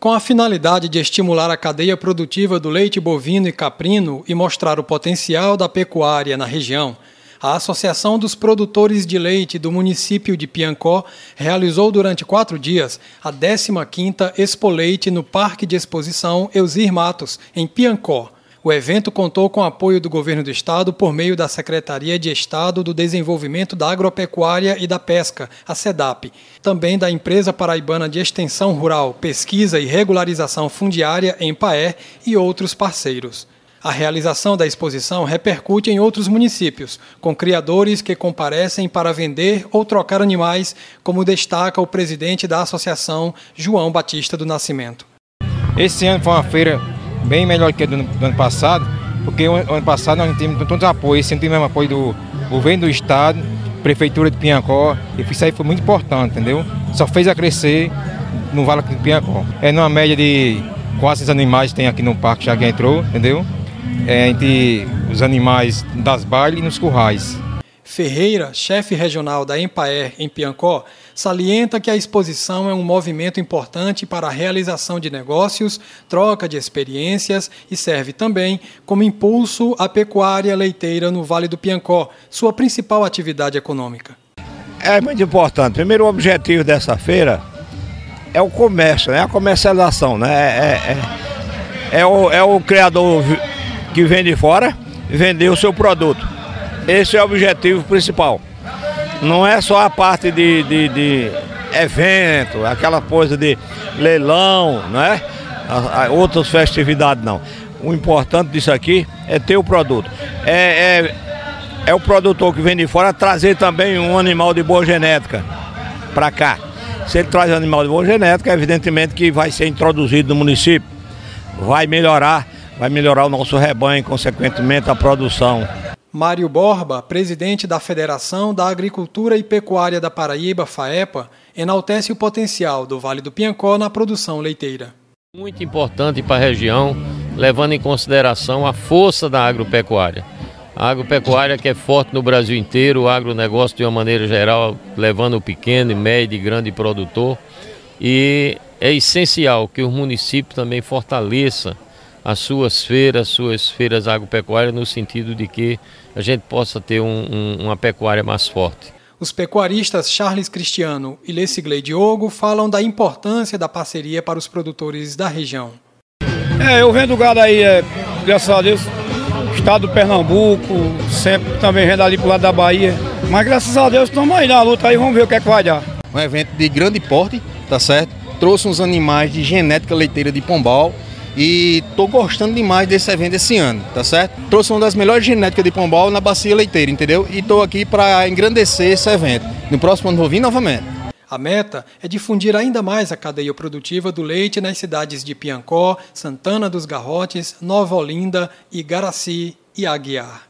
Com a finalidade de estimular a cadeia produtiva do leite bovino e caprino e mostrar o potencial da pecuária na região, a Associação dos Produtores de Leite do município de Piancó realizou durante quatro dias a 15ª Expo Leite no Parque de Exposição Eusir Matos, em Piancó. O evento contou com apoio do governo do estado por meio da Secretaria de Estado do Desenvolvimento da Agropecuária e da Pesca, a SEDAP, também da Empresa Paraibana de Extensão Rural, Pesquisa e Regularização Fundiária, Empaer, e outros parceiros. A realização da exposição repercute em outros municípios, com criadores que comparecem para vender ou trocar animais, como destaca o presidente da associação, João Batista do Nascimento. Esse ano foi uma feira bem melhor que a do, do ano passado, porque o ano passado nós tivemos todos os apoios, sempre tivemos apoio do governo do estado, prefeitura de Pinhacó, e isso aí foi muito importante, entendeu? Só fez a crescer no Vale de Pinhacó. É numa média de quase animais que tem aqui no parque já que entrou, entendeu? É, entre os animais das bailes e nos currais. Ferreira, chefe regional da Empaer em Piancó, salienta que a exposição é um movimento importante para a realização de negócios, troca de experiências e serve também como impulso à pecuária leiteira no Vale do Piancó, sua principal atividade econômica. É muito importante. Primeiro, o objetivo dessa feira é o comércio, né? a comercialização. Né? É, é, é, o, é o criador que vem de fora vender o seu produto. Esse é o objetivo principal. Não é só a parte de, de, de evento, aquela coisa de leilão, não é? Outras festividades não. O importante disso aqui é ter o produto. É, é, é o produtor que vem de fora trazer também um animal de boa genética para cá. Se ele traz um animal de boa genética, evidentemente que vai ser introduzido no município. Vai melhorar, vai melhorar o nosso rebanho, consequentemente a produção. Mário Borba, presidente da Federação da Agricultura e Pecuária da Paraíba, FAEPA, enaltece o potencial do Vale do Piancó na produção leiteira. Muito importante para a região, levando em consideração a força da agropecuária. A agropecuária que é forte no Brasil inteiro, o agronegócio de uma maneira geral, levando o pequeno, médio e grande produtor. E é essencial que o município também fortaleça as suas feiras, suas feiras agropecuárias, no sentido de que a gente possa ter um, um, uma pecuária mais forte. Os pecuaristas Charles Cristiano e Lecigley Diogo falam da importância da parceria para os produtores da região. É, eu vendo gado aí, é, graças a Deus, estado do Pernambuco, sempre também vendo ali pro lado da Bahia. Mas graças a Deus estamos aí na luta aí, vamos ver o que é que vai dar. Um evento de grande porte, tá certo? Trouxe uns animais de genética leiteira de Pombal, e tô gostando demais desse evento esse ano, tá certo? Trouxe uma das melhores genéticas de pombal na bacia leiteira, entendeu? E tô aqui para engrandecer esse evento. No próximo ano vou vir novamente. A meta é difundir ainda mais a cadeia produtiva do leite nas cidades de Piancó, Santana dos Garrotes, Nova Olinda, Igaraci e Aguiar.